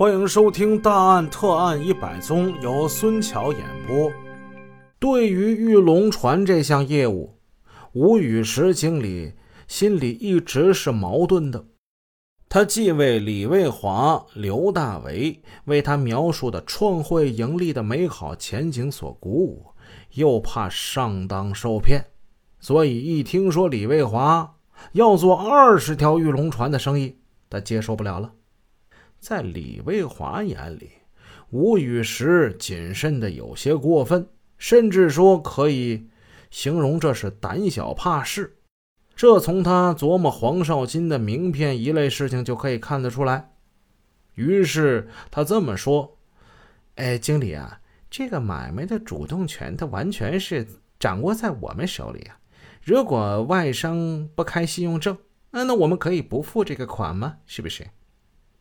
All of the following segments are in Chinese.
欢迎收听《大案特案一百宗》，由孙桥演播。对于玉龙船这项业务，吴雨石经理心里一直是矛盾的。他既为李卫华、刘大为为他描述的创汇盈利的美好前景所鼓舞，又怕上当受骗，所以一听说李卫华要做二十条玉龙船的生意，他接受不了了。在李卫华眼里，吴雨石谨慎的有些过分，甚至说可以形容这是胆小怕事。这从他琢磨黄少金的名片一类事情就可以看得出来。于是他这么说：“哎，经理啊，这个买卖的主动权，它完全是掌握在我们手里啊。如果外商不开信用证，那那我们可以不付这个款吗？是不是？”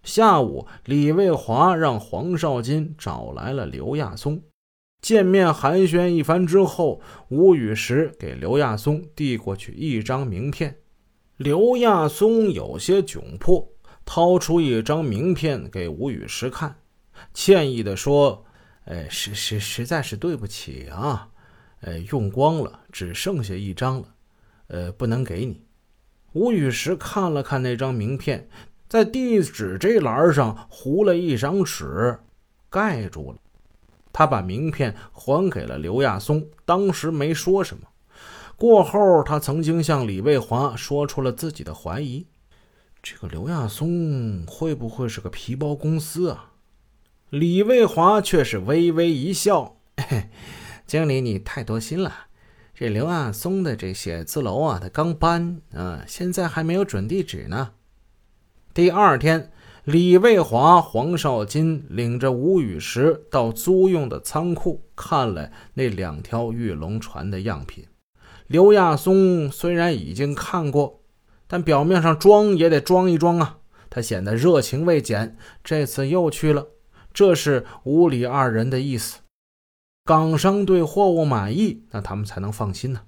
下午，李卫华让黄少金找来了刘亚松。见面寒暄一番之后，吴雨石给刘亚松递过去一张名片。刘亚松有些窘迫，掏出一张名片给吴雨石看，歉意地说：“哎，实实实在是对不起啊，哎，用光了，只剩下一张了，呃，不能给你。”吴雨石看了看那张名片。在地址这栏上糊了一张纸，盖住了。他把名片还给了刘亚松，当时没说什么。过后，他曾经向李卫华说出了自己的怀疑：这个刘亚松会不会是个皮包公司啊？李卫华却是微微一笑：“经理，你太多心了。这刘亚松的这写字楼啊，他刚搬，啊，现在还没有准地址呢。”第二天，李卫华、黄少金领着吴雨石到租用的仓库看了那两条玉龙船的样品。刘亚松虽然已经看过，但表面上装也得装一装啊。他显得热情未减，这次又去了。这是吴李二人的意思。港商对货物满意，那他们才能放心呢。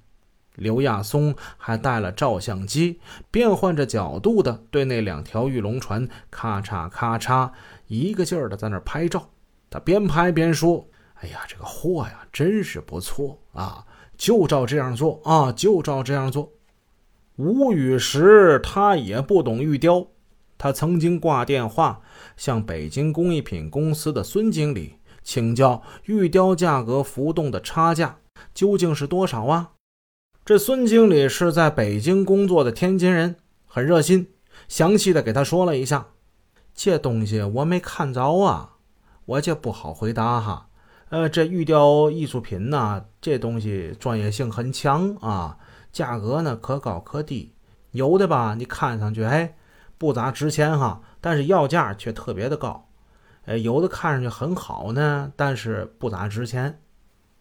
刘亚松还带了照相机，变换着角度的对那两条玉龙船咔嚓咔嚓一个劲儿的在那拍照。他边拍边说：“哎呀，这个货呀，真是不错啊！就照这样做啊，就照这样做。”吴雨石他也不懂玉雕，他曾经挂电话向北京工艺品公司的孙经理请教玉雕价格浮动的差价究竟是多少啊？这孙经理是在北京工作的天津人，很热心，详细的给他说了一下。这东西我没看着啊，我就不好回答哈。呃，这玉雕艺术品呢，这东西专业性很强啊，价格呢可高可低，有的吧你看上去哎不咋值钱哈，但是要价却特别的高。哎，有的看上去很好呢，但是不咋值钱。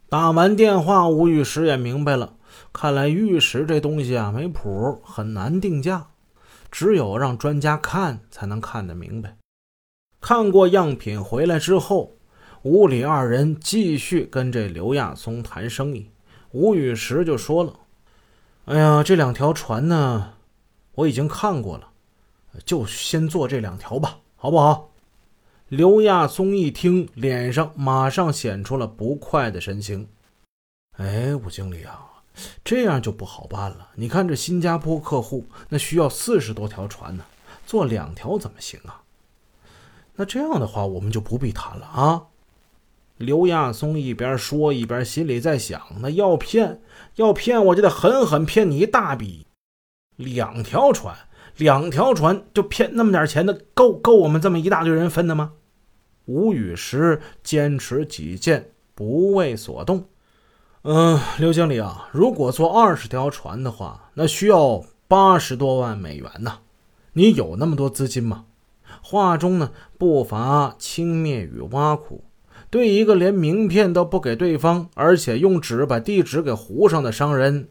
打完电话，吴玉石也明白了。看来玉石这东西啊没谱，很难定价，只有让专家看才能看得明白。看过样品回来之后，吴李二人继续跟这刘亚松谈生意。吴雨石就说了：“哎呀，这两条船呢，我已经看过了，就先做这两条吧，好不好？”刘亚松一听，脸上马上显出了不快的神情。“哎，吴经理啊。”这样就不好办了。你看这新加坡客户，那需要四十多条船呢，做两条怎么行啊？那这样的话，我们就不必谈了啊。刘亚松一边说，一边心里在想：那要骗，要骗我就得狠狠骗你一大笔。两条船，两条船就骗那么点钱的，够够我们这么一大堆人分的吗？吴雨石坚持己见，不为所动。嗯，刘经理啊，如果做二十条船的话，那需要八十多万美元呢。你有那么多资金吗？话中呢不乏轻蔑与挖苦。对一个连名片都不给对方，而且用纸把地址给糊上的商人，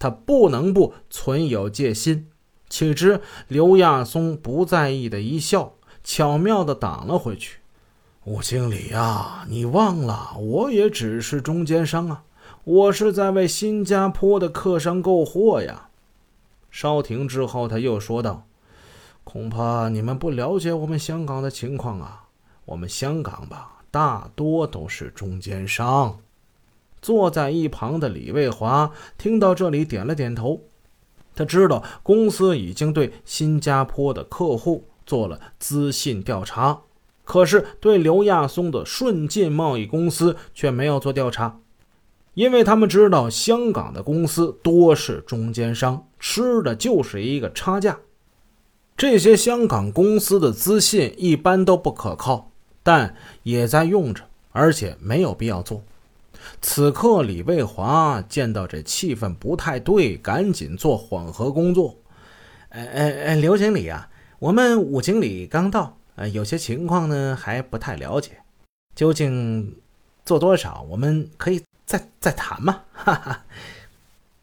他不能不存有戒心。岂知刘亚松不在意的一笑，巧妙的挡了回去。吴经理呀，你忘了，我也只是中间商啊。我是在为新加坡的客商购货呀。稍停之后，他又说道：“恐怕你们不了解我们香港的情况啊。我们香港吧，大多都是中间商。坐在一旁的李卫华听到这里，点了点头。他知道公司已经对新加坡的客户做了资信调查，可是对刘亚松的顺进贸易公司却没有做调查，因为他们知道香港的公司多是中间商，吃的就是一个差价。这些香港公司的资信一般都不可靠，但也在用着，而且没有必要做。此刻，李卫华见到这气氛不太对，赶紧做缓和工作。呃呃呃，刘经理啊，我们武经理刚到，呃，有些情况呢还不太了解，究竟做多少，我们可以再再谈嘛。哈哈。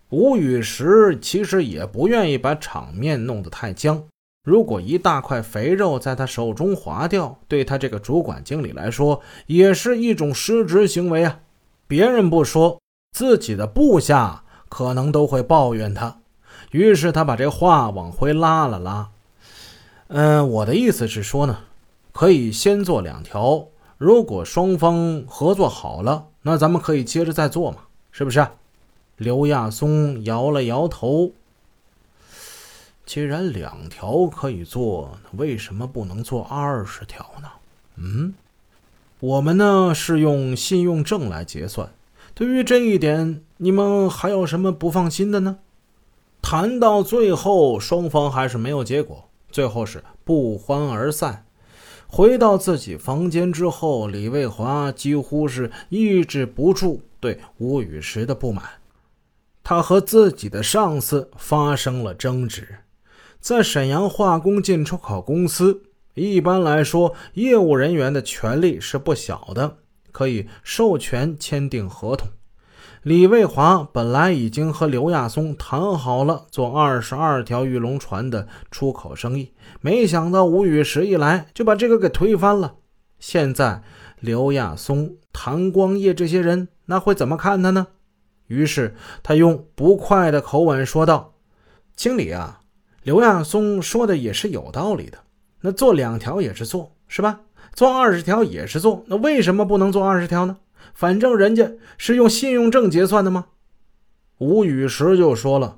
吴雨石其实也不愿意把场面弄得太僵，如果一大块肥肉在他手中划掉，对他这个主管经理来说也是一种失职行为啊。别人不说，自己的部下可能都会抱怨他。于是他把这话往回拉了拉。嗯，我的意思是说呢，可以先做两条。如果双方合作好了，那咱们可以接着再做嘛，是不是？刘亚松摇了摇头。既然两条可以做，为什么不能做二十条呢？嗯。我们呢是用信用证来结算，对于这一点，你们还有什么不放心的呢？谈到最后，双方还是没有结果，最后是不欢而散。回到自己房间之后，李卫华几乎是抑制不住对吴雨石的不满。他和自己的上司发生了争执，在沈阳化工进出口公司。一般来说，业务人员的权利是不小的，可以授权签订合同。李卫华本来已经和刘亚松谈好了做二十二条玉龙船的出口生意，没想到吴雨石一来就把这个给推翻了。现在刘亚松、谭光业这些人那会怎么看他呢？于是他用不快的口吻说道：“经理啊，刘亚松说的也是有道理的。”那做两条也是做，是吧？做二十条也是做，那为什么不能做二十条呢？反正人家是用信用证结算的吗？吴雨石就说了：“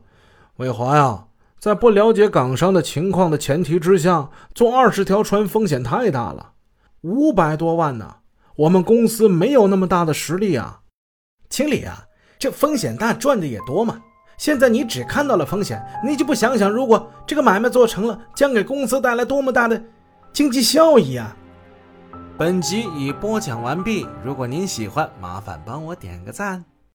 伟华呀，在不了解港商的情况的前提之下，做二十条船风险太大了，五百多万呢，我们公司没有那么大的实力啊。”经理啊，这风险大，赚的也多嘛。现在你只看到了风险，你就不想想，如果这个买卖做成了，将给公司带来多么大的经济效益啊！本集已播讲完毕，如果您喜欢，麻烦帮我点个赞。